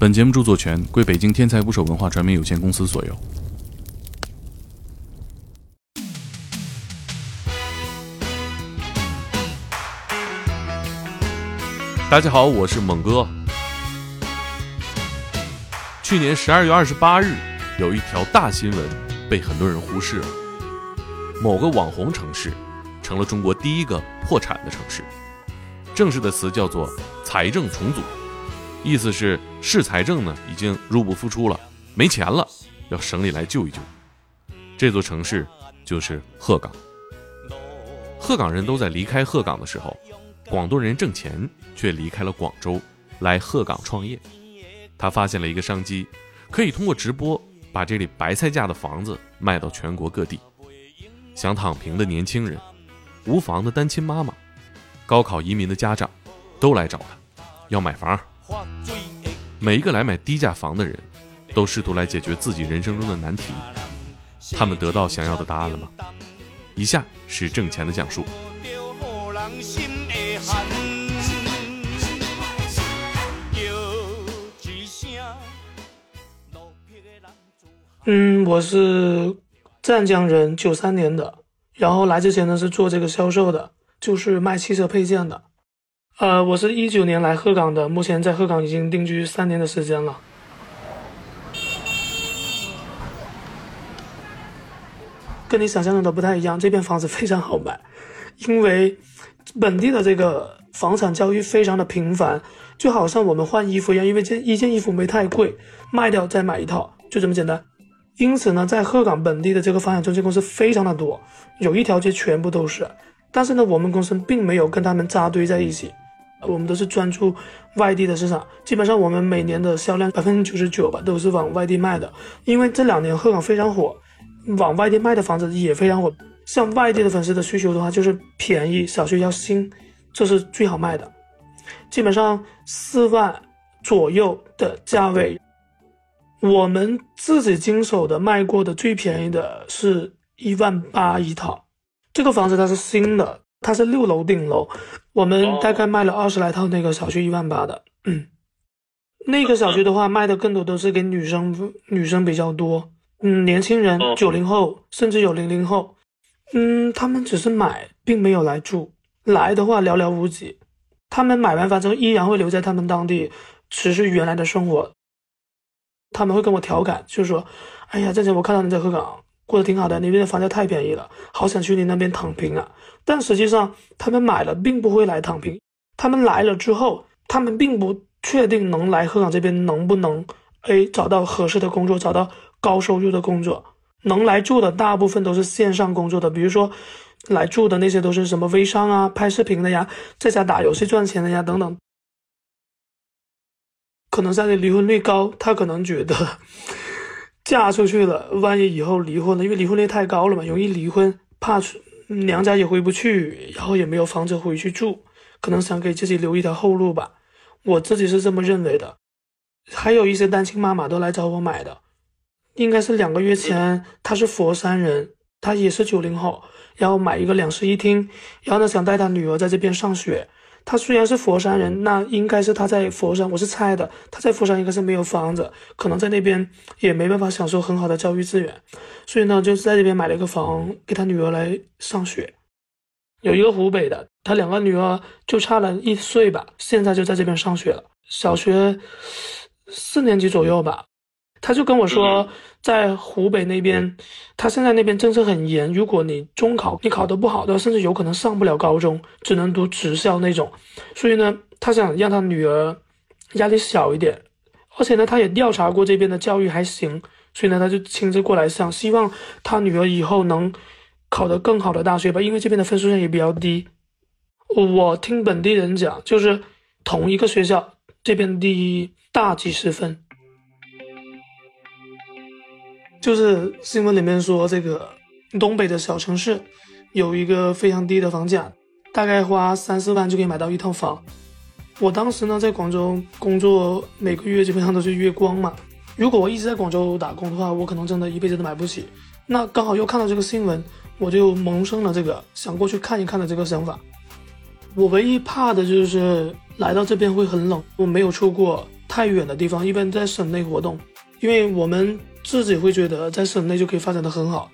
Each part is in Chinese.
本节目著作权归北京天才捕手文化传媒有限公司所有。大家好，我是猛哥。去年十二月二十八日，有一条大新闻被很多人忽视了：某个网红城市成了中国第一个破产的城市。正式的词叫做“财政重组”，意思是市财政呢已经入不敷出了，没钱了，要省里来救一救。这座城市就是鹤岗。鹤岗人都在离开鹤岗的时候，广东人挣钱却离开了广州，来鹤岗创业。他发现了一个商机，可以通过直播把这里白菜价的房子卖到全国各地。想躺平的年轻人，无房的单亲妈妈。高考移民的家长都来找他，要买房。每一个来买低价房的人，都试图来解决自己人生中的难题。他们得到想要的答案了吗？以下是挣钱的讲述。嗯，我是湛江人，九三年的，然后来之前呢是做这个销售的。就是卖汽车配件的，呃，我是一九年来鹤岗的，目前在鹤岗已经定居三年的时间了。跟你想象中的不太一样，这边房子非常好买，因为本地的这个房产交易非常的频繁，就好像我们换衣服一样，因为这一件衣服没太贵，卖掉再买一套，就这么简单。因此呢，在鹤岗本地的这个房产中介公司非常的多，有一条街全部都是。但是呢，我们公司并没有跟他们扎堆在一起，我们都是专注外地的市场。基本上我们每年的销量百分之九十九吧，都是往外地卖的。因为这两年鹤岗非常火，往外地卖的房子也非常火。像外地的粉丝的需求的话，就是便宜，小区要新，这是最好卖的。基本上四万左右的价位，我们自己经手的卖过的最便宜的是一万八一套。这个房子它是新的，它是六楼顶楼，我们大概卖了二十来套那个小区一万八的。嗯，那个小区的话卖的更多都是给女生，女生比较多。嗯，年轻人九零后甚至有零零后，嗯，他们只是买，并没有来住，来的话寥寥无几。他们买完房之后依然会留在他们当地，持续原来的生活。他们会跟我调侃，就是说：“哎呀，之前我看到你在鹤岗。”过得挺好的，那边的房价太便宜了，好想去你那边躺平啊！但实际上，他们买了并不会来躺平，他们来了之后，他们并不确定能来鹤岗这边能不能，哎，找到合适的工作，找到高收入的工作。能来住的大部分都是线上工作的，比如说来住的那些都是什么微商啊、拍视频的呀，在家打游戏赚钱的呀等等。可能家里离婚率高，他可能觉得。嫁出去了，万一以后离婚了，因为离婚率太高了嘛，容易离婚，怕娘家也回不去，然后也没有房子回去住，可能想给自己留一条后路吧。我自己是这么认为的。还有一些单亲妈妈都来找我买的，应该是两个月前，她是佛山人，她也是九零后，然后买一个两室一厅，然后呢想带她女儿在这边上学。他虽然是佛山人，那应该是他在佛山，我是猜的。他在佛山应该是没有房子，可能在那边也没办法享受很好的教育资源，所以呢，就是在这边买了一个房给他女儿来上学。有一个湖北的，他两个女儿就差了一岁吧，现在就在这边上学了，小学四年级左右吧。他就跟我说，在湖北那边，他现在那边政策很严，如果你中考你考得不好的，甚至有可能上不了高中，只能读职校那种。所以呢，他想让他女儿压力小一点，而且呢，他也调查过这边的教育还行，所以呢，他就亲自过来上，希望他女儿以后能考得更好的大学吧，因为这边的分数线也比较低。我听本地人讲，就是同一个学校，这边第大几十分。就是新闻里面说，这个东北的小城市有一个非常低的房价，大概花三四万就可以买到一套房。我当时呢在广州工作，每个月基本上都是月光嘛。如果我一直在广州打工的话，我可能真的一辈子都买不起。那刚好又看到这个新闻，我就萌生了这个想过去看一看的这个想法。我唯一怕的就是来到这边会很冷，我没有出过太远的地方，一般在省内活动，因为我们自己会觉得在省内就可以发展的很好。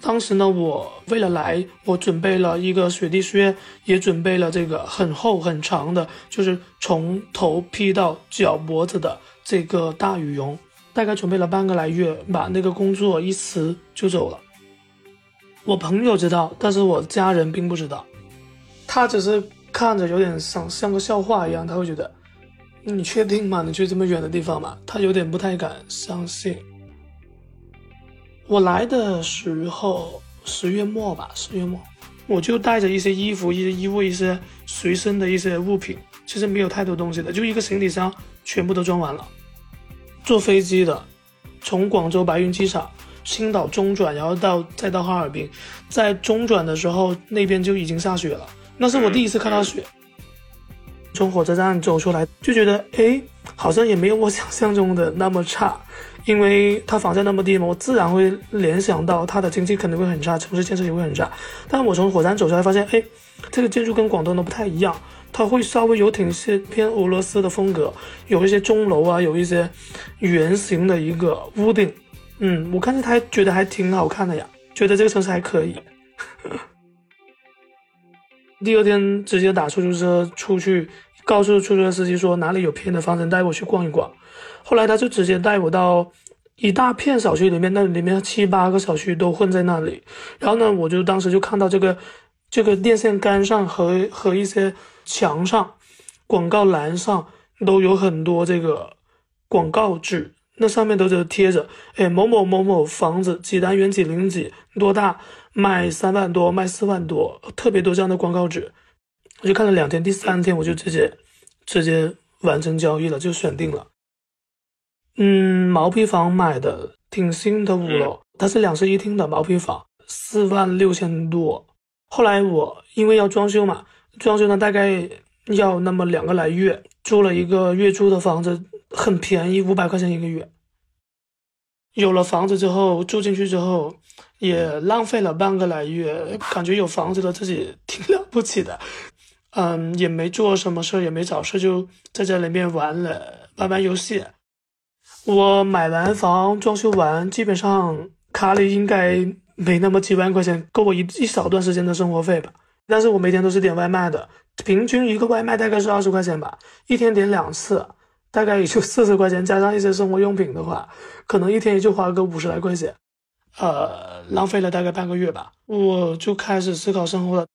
当时呢，我为了来，我准备了一个雪地靴，也准备了这个很厚很长的，就是从头披到脚脖子的这个大羽绒，大概准备了半个来月，把那个工作一辞就走了。我朋友知道，但是我家人并不知道，他只是看着有点像像个笑话一样，他会觉得。你确定吗？你去这么远的地方吗？他有点不太敢相信。我来的时候十月末吧，十月末，我就带着一些衣服、一些衣物、一些随身的一些物品，其实没有太多东西的，就一个行李箱，全部都装完了。坐飞机的，从广州白云机场、青岛中转，然后到再到哈尔滨，在中转的时候那边就已经下雪了，那是我第一次看到雪。从火车站走出来，就觉得哎，好像也没有我想象中的那么差，因为它房价那么低嘛，我自然会联想到它的经济肯定会很差，城市建设也会很差。但我从火车站走出来，发现哎，这个建筑跟广东的不太一样，它会稍微有挺些偏俄罗斯的风格，有一些钟楼啊，有一些圆形的一个屋顶，嗯，我看着它觉得还挺好看的呀，觉得这个城市还可以。第二天直接打出租车出去，告诉出租车司机说哪里有便宜的房子带我去逛一逛。后来他就直接带我到一大片小区里面，那里面七八个小区都混在那里。然后呢，我就当时就看到这个这个电线杆上和和一些墙上广告栏上都有很多这个广告纸。那上面都是贴着，哎，某某某某房子几单元几零几多大，卖三万多，卖四万多，特别多这样的广告纸。我就看了两天，第三天我就直接直接完成交易了，就选定了。嗯，毛坯房买的挺新的五楼，它是两室一厅的毛坯房，四万六千多。后来我因为要装修嘛，装修呢大概要那么两个来月，租了一个月租的房子。很便宜，五百块钱一个月。有了房子之后，住进去之后，也浪费了半个来月，感觉有房子的自己挺了不起的。嗯，也没做什么事，也没找事，就在这里面玩了玩玩游戏。我买完房，装修完，基本上卡里应该没那么几万块钱，够我一一小段时间的生活费吧。但是我每天都是点外卖的，平均一个外卖大概是二十块钱吧，一天点两次。大概也就四十块钱，加上一些生活用品的话，可能一天也就花个五十来块钱，呃，浪费了大概半个月吧。我就开始思考生活了。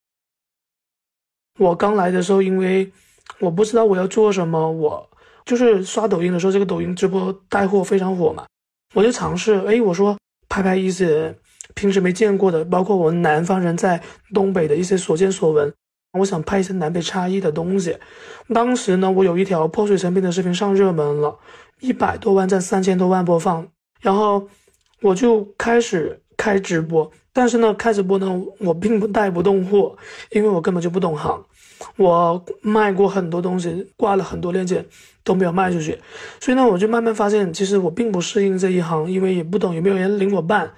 我刚来的时候，因为我不知道我要做什么，我就是刷抖音的时候，这个抖音直播带货非常火嘛，我就尝试，哎，我说拍拍一些平时没见过的，包括我们南方人在东北的一些所见所闻。我想拍一些南北差异的东西。当时呢，我有一条破碎成冰的视频上热门了，一百多万赞，三千多万播放。然后我就开始开直播，但是呢，开直播呢，我并不带不动货，因为我根本就不懂行。我卖过很多东西，挂了很多链接都没有卖出去，所以呢，我就慢慢发现，其实我并不适应这一行，因为也不懂有没有人领我办。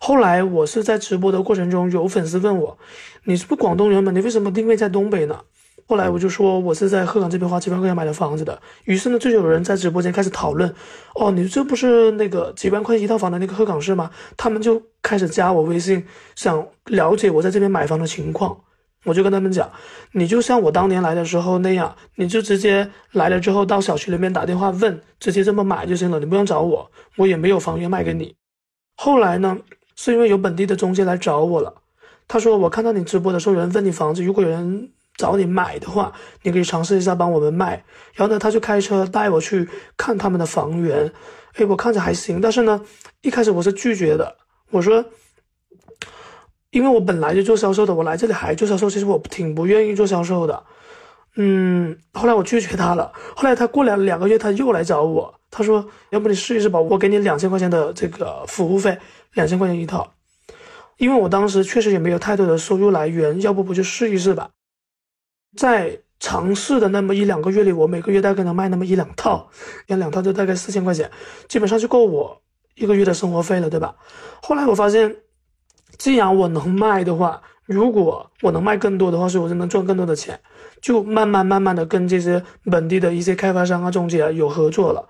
后来我是在直播的过程中，有粉丝问我：“你是不是广东人吗？你为什么定位在东北呢？”后来我就说我是在鹤岗这边花几万块钱买的房子的。于是呢，就有人在直播间开始讨论：“哦，你这不是那个几万块钱一套房的那个鹤岗市吗？”他们就开始加我微信，想了解我在这边买房的情况。我就跟他们讲：“你就像我当年来的时候那样，你就直接来了之后到小区里面打电话问，直接这么买就行了，你不用找我，我也没有房源卖给你。”后来呢？是因为有本地的中介来找我了，他说我看到你直播的时候有人问你房子，如果有人找你买的话，你可以尝试一下帮我们卖。然后呢，他就开车带我去看他们的房源，哎，我看着还行，但是呢，一开始我是拒绝的，我说，因为我本来就做销售的，我来这里还做销售，其实我挺不愿意做销售的，嗯，后来我拒绝他了。后来他过两两个月他又来找我，他说要不你试一试吧，我给你两千块钱的这个服务费。两千块钱一套，因为我当时确实也没有太多的收入来源，要不不就试一试吧。在尝试的那么一两个月里，我每个月大概能卖那么一两套，两两套就大概四千块钱，基本上就够我一个月的生活费了，对吧？后来我发现，既然我能卖的话，如果我能卖更多的话，所以我就能赚更多的钱。就慢慢慢慢的跟这些本地的一些开发商啊、中介啊有合作了。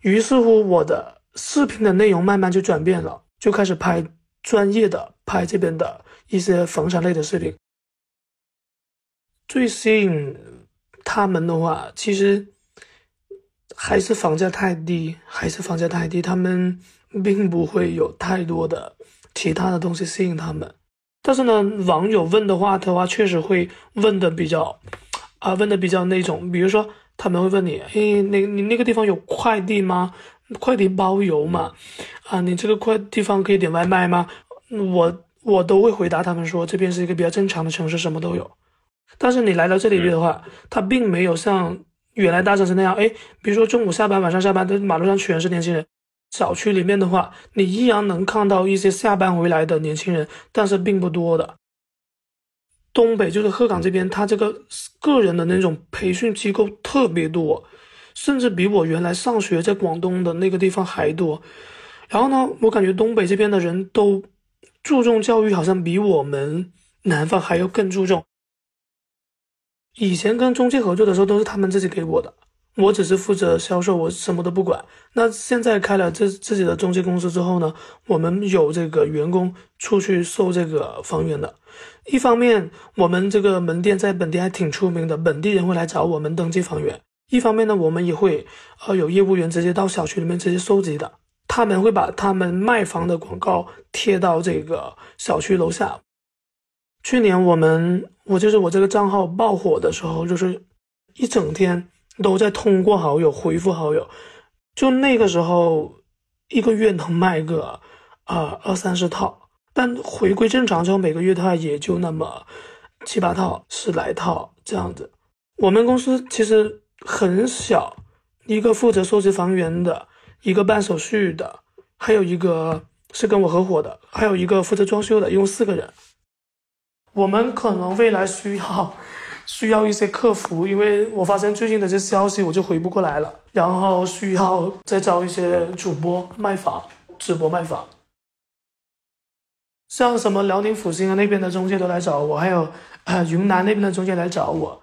于是乎，我的视频的内容慢慢就转变了，就开始拍专业的拍这边的一些房产类的视频。最吸引他们的话，其实还是房价太低，还是房价太低，他们并不会有太多的其他的东西吸引他们。但是呢，网友问的话的话，确实会问的比较，啊，问的比较那种，比如说他们会问你，哎，那你那个地方有快递吗？快递包邮吗？啊，你这个快地方可以点外卖吗？我我都会回答他们说，这边是一个比较正常的城市，什么都有。但是你来到这里的话，它并没有像原来大城市那样，哎，比如说中午下班、晚上下班，的马路上全是年轻人。小区里面的话，你依然能看到一些下班回来的年轻人，但是并不多的。东北就是鹤岗这边，他这个个人的那种培训机构特别多，甚至比我原来上学在广东的那个地方还多。然后呢，我感觉东北这边的人都注重教育，好像比我们南方还要更注重。以前跟中介合作的时候，都是他们自己给我的。我只是负责销售，我什么都不管。那现在开了自自己的中介公司之后呢，我们有这个员工出去售这个房源的。一方面，我们这个门店在本地还挺出名的，本地人会来找我们登记房源。一方面呢，我们也会呃有业务员直接到小区里面直接收集的，他们会把他们卖房的广告贴到这个小区楼下。去年我们我就是我这个账号爆火的时候，就是一整天。都在通过好友回复好友，就那个时候，一个月能卖个啊二三十套，但回归正常之后，每个月的话也就那么七八套、十来套这样子。我们公司其实很小，一个负责收集房源的，一个办手续的，还有一个是跟我合伙的，还有一个负责装修的，一共四个人。我们可能未来需要。需要一些客服，因为我发现最近的这消息我就回不过来了。然后需要再招一些主播卖房、直播卖房，像什么辽宁阜新啊那边的中介都来找我，还有呃云南那边的中介来找我。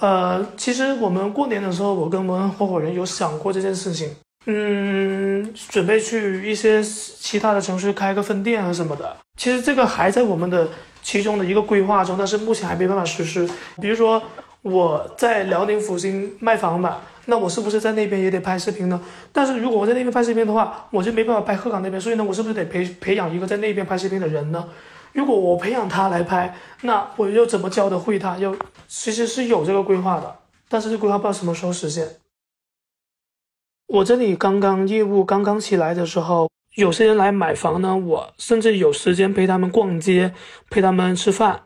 呃，其实我们过年的时候，我跟我们合伙人有想过这件事情，嗯，准备去一些其他的城市开个分店啊什么的。其实这个还在我们的。其中的一个规划中，但是目前还没办法实施。比如说我在辽宁阜新卖房吧，那我是不是在那边也得拍视频呢？但是如果我在那边拍视频的话，我就没办法拍鹤岗那边，所以呢，我是不是得培培养一个在那边拍视频的人呢？如果我培养他来拍，那我又怎么教的会他？又其实是有这个规划的，但是这规划不知道什么时候实现。我这里刚刚业务刚刚起来的时候。有些人来买房呢，我甚至有时间陪他们逛街，陪他们吃饭。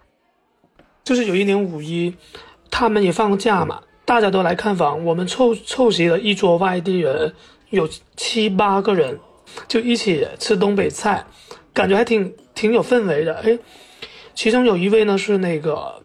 就是有一年五一，他们也放假嘛，大家都来看房，我们凑凑齐了一桌外地人，有七八个人，就一起吃东北菜，感觉还挺挺有氛围的。哎，其中有一位呢是那个，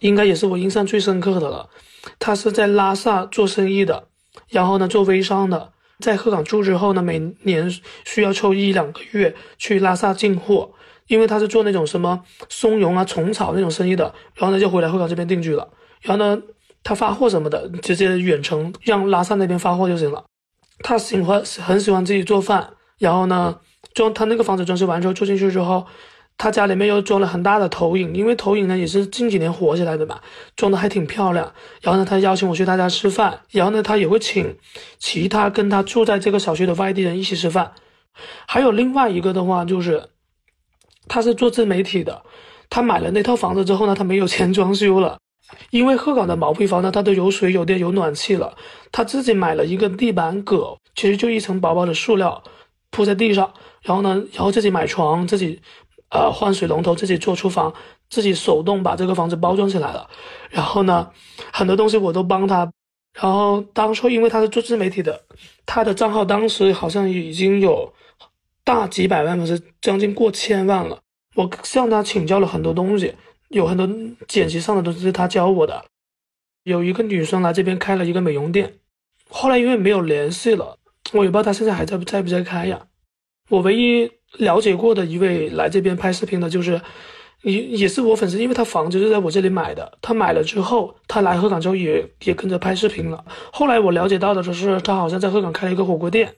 应该也是我印象最深刻的了，他是在拉萨做生意的，然后呢做微商的。在鹤岗住之后呢，每年需要抽一两个月去拉萨进货，因为他是做那种什么松茸啊、虫草那种生意的，然后呢就回来鹤岗这边定居了。然后呢，他发货什么的，直接远程让拉萨那边发货就行了。他喜欢很喜欢自己做饭，然后呢，装他那个房子装修完之后住进去之后。他家里面又装了很大的投影，因为投影呢也是近几年火起来的嘛，装的还挺漂亮。然后呢，他邀请我去他家吃饭，然后呢，他也会请其他跟他住在这个小区的外地人一起吃饭。还有另外一个的话，就是他是做自媒体的，他买了那套房子之后呢，他没有钱装修了，因为鹤岗的毛坯房呢，它都有水有电有暖气了，他自己买了一个地板革，其实就一层薄薄的塑料铺在地上，然后呢，然后自己买床自己。呃，换水龙头，自己做厨房，自己手动把这个房子包装起来了。然后呢，很多东西我都帮他。然后当初因为他是做自媒体的，他的账号当时好像已经有大几百万，是将近过千万了。我向他请教了很多东西，有很多剪辑上的东西是他教我的。有一个女生来这边开了一个美容店，后来因为没有联系了，我也不知道她现在还在不在不在开呀。我唯一。了解过的一位来这边拍视频的，就是也也是我粉丝，因为他房子是在我这里买的。他买了之后，他来鹤岗之后也也跟着拍视频了。后来我了解到的就是，他好像在鹤岗开了一个火锅店。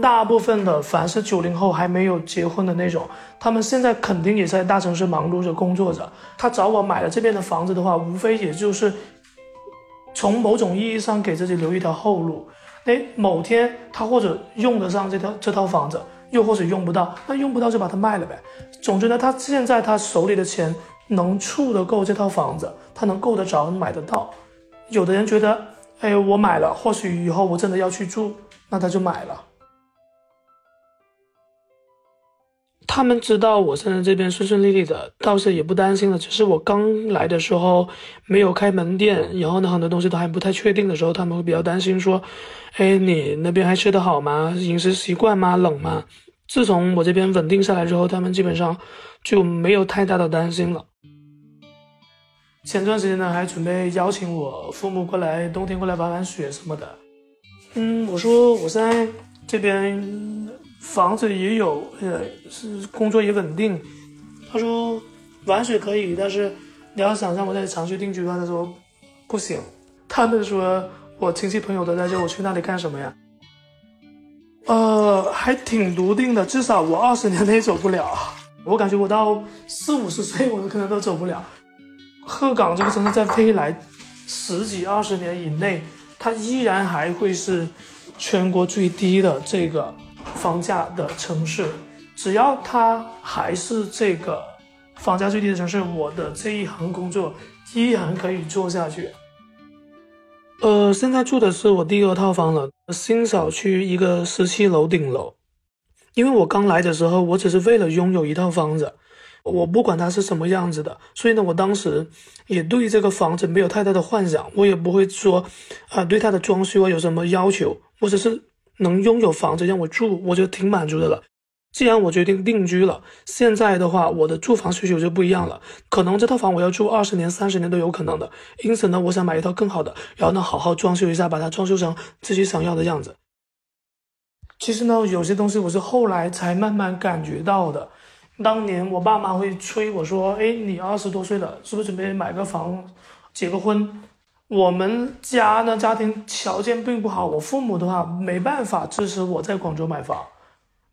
大部分的凡是九零后还没有结婚的那种，他们现在肯定也在大城市忙碌着工作着。他找我买了这边的房子的话，无非也就是从某种意义上给自己留一条后路。哎，某天他或者用得上这套这套房子。又或者用不到，那用不到就把它卖了呗。总之呢，他现在他手里的钱能处得够这套房子，他能够得着买得到。有的人觉得，哎，我买了，或许以后我真的要去住，那他就买了。他们知道我现在这边顺顺利利的，倒是也不担心了。只是我刚来的时候没有开门店，然后呢，很多东西都还不太确定的时候，他们会比较担心，说，哎，你那边还吃得好吗？饮食习惯吗？冷吗？自从我这边稳定下来之后，他们基本上就没有太大的担心了。前段时间呢，还准备邀请我父母过来，冬天过来玩玩雪什么的。嗯，我说我在这边房子也有，呃，是工作也稳定。他说玩水可以，但是你要想让我在长期定居的话，他说不行。他们说我亲戚朋友都在这，我去那里干什么呀？呃，还挺笃定的，至少我二十年内走不了。我感觉我到四五十岁，我都可能都走不了。鹤岗这个城市在未来十几二十年以内，它依然还会是全国最低的这个房价的城市。只要它还是这个房价最低的城市，我的这一行工作依然可以做下去。呃，现在住的是我第二套房了，新小区一个十七楼顶楼。因为我刚来的时候，我只是为了拥有一套房子，我不管它是什么样子的，所以呢，我当时也对这个房子没有太大的幻想，我也不会说，啊，对它的装修啊有什么要求，我只是能拥有房子让我住，我就挺满足的了。既然我决定定居了，现在的话，我的住房需求就不一样了。可能这套房我要住二十年、三十年都有可能的。因此呢，我想买一套更好的，然后呢，好好装修一下，把它装修成自己想要的样子。其实呢，有些东西我是后来才慢慢感觉到的。当年我爸妈会催我说：“哎，你二十多岁了，是不是准备买个房、结个婚？”我们家呢，家庭条件并不好，我父母的话没办法支持我在广州买房。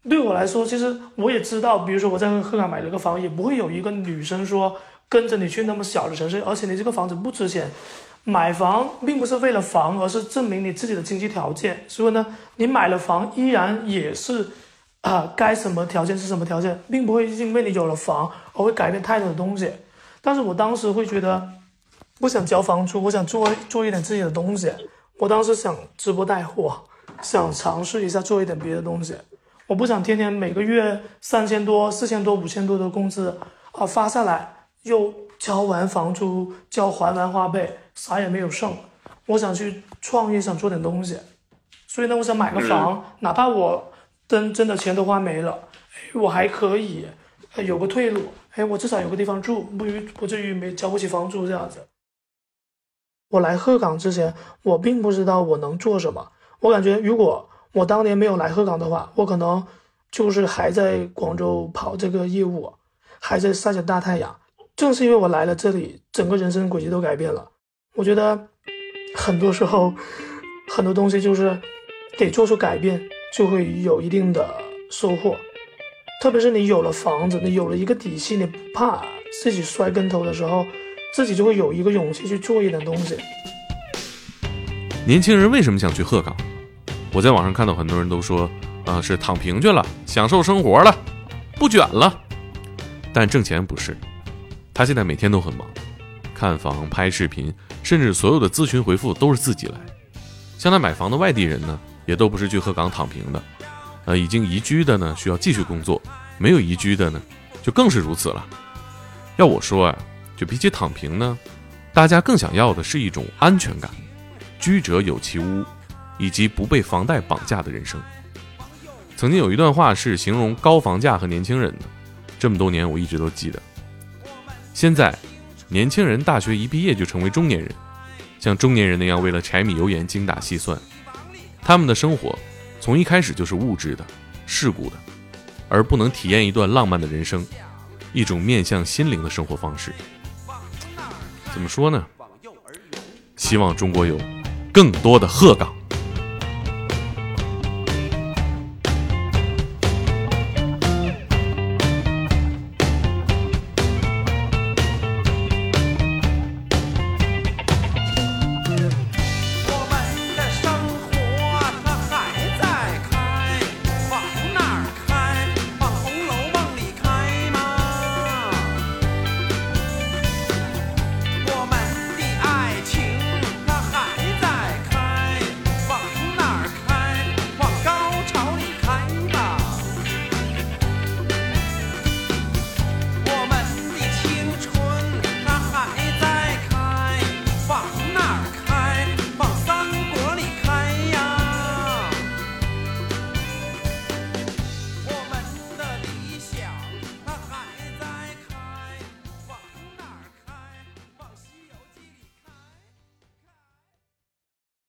对我来说，其实我也知道，比如说我在鹤岗买了个房，也不会有一个女生说跟着你去那么小的城市，而且你这个房子不值钱。买房并不是为了房，而是证明你自己的经济条件。所以呢，你买了房依然也是，啊，该什么条件是什么条件，并不会因为你有了房而会改变太多的东西。但是我当时会觉得，不想交房租，我想做做一点自己的东西。我当时想直播带货，想尝试一下做一点别的东西。我不想天天每个月三千多、四千多、五千多的工资啊发下来，又交完房租、交还完花呗，啥也没有剩。我想去创业，想做点东西，所以呢，我想买个房，哪怕我真真的钱都花没了，我还可以有个退路。哎，我至少有个地方住，不于不至于没交不起房租这样子。我来鹤岗之前，我并不知道我能做什么，我感觉如果。我当年没有来鹤岗的话，我可能就是还在广州跑这个业务，还在晒着大太阳。正是因为我来了这里，整个人生轨迹都改变了。我觉得很多时候，很多东西就是得做出改变，就会有一定的收获。特别是你有了房子，你有了一个底气，你不怕自己摔跟头的时候，自己就会有一个勇气去做一点东西。年轻人为什么想去鹤岗？我在网上看到很多人都说，啊，是躺平去了，享受生活了，不卷了。但挣钱不是，他现在每天都很忙，看房、拍视频，甚至所有的咨询回复都是自己来。像他买房的外地人呢，也都不是去鹤岗躺平的，呃，已经移居的呢需要继续工作，没有移居的呢，就更是如此了。要我说啊，就比起躺平呢，大家更想要的是一种安全感，居者有其屋。以及不被房贷绑架的人生。曾经有一段话是形容高房价和年轻人的，这么多年我一直都记得。现在，年轻人大学一毕业就成为中年人，像中年人那样为了柴米油盐精打细算，他们的生活从一开始就是物质的、世故的，而不能体验一段浪漫的人生。一种面向心灵的生活方式。怎么说呢？希望中国有更多的鹤岗。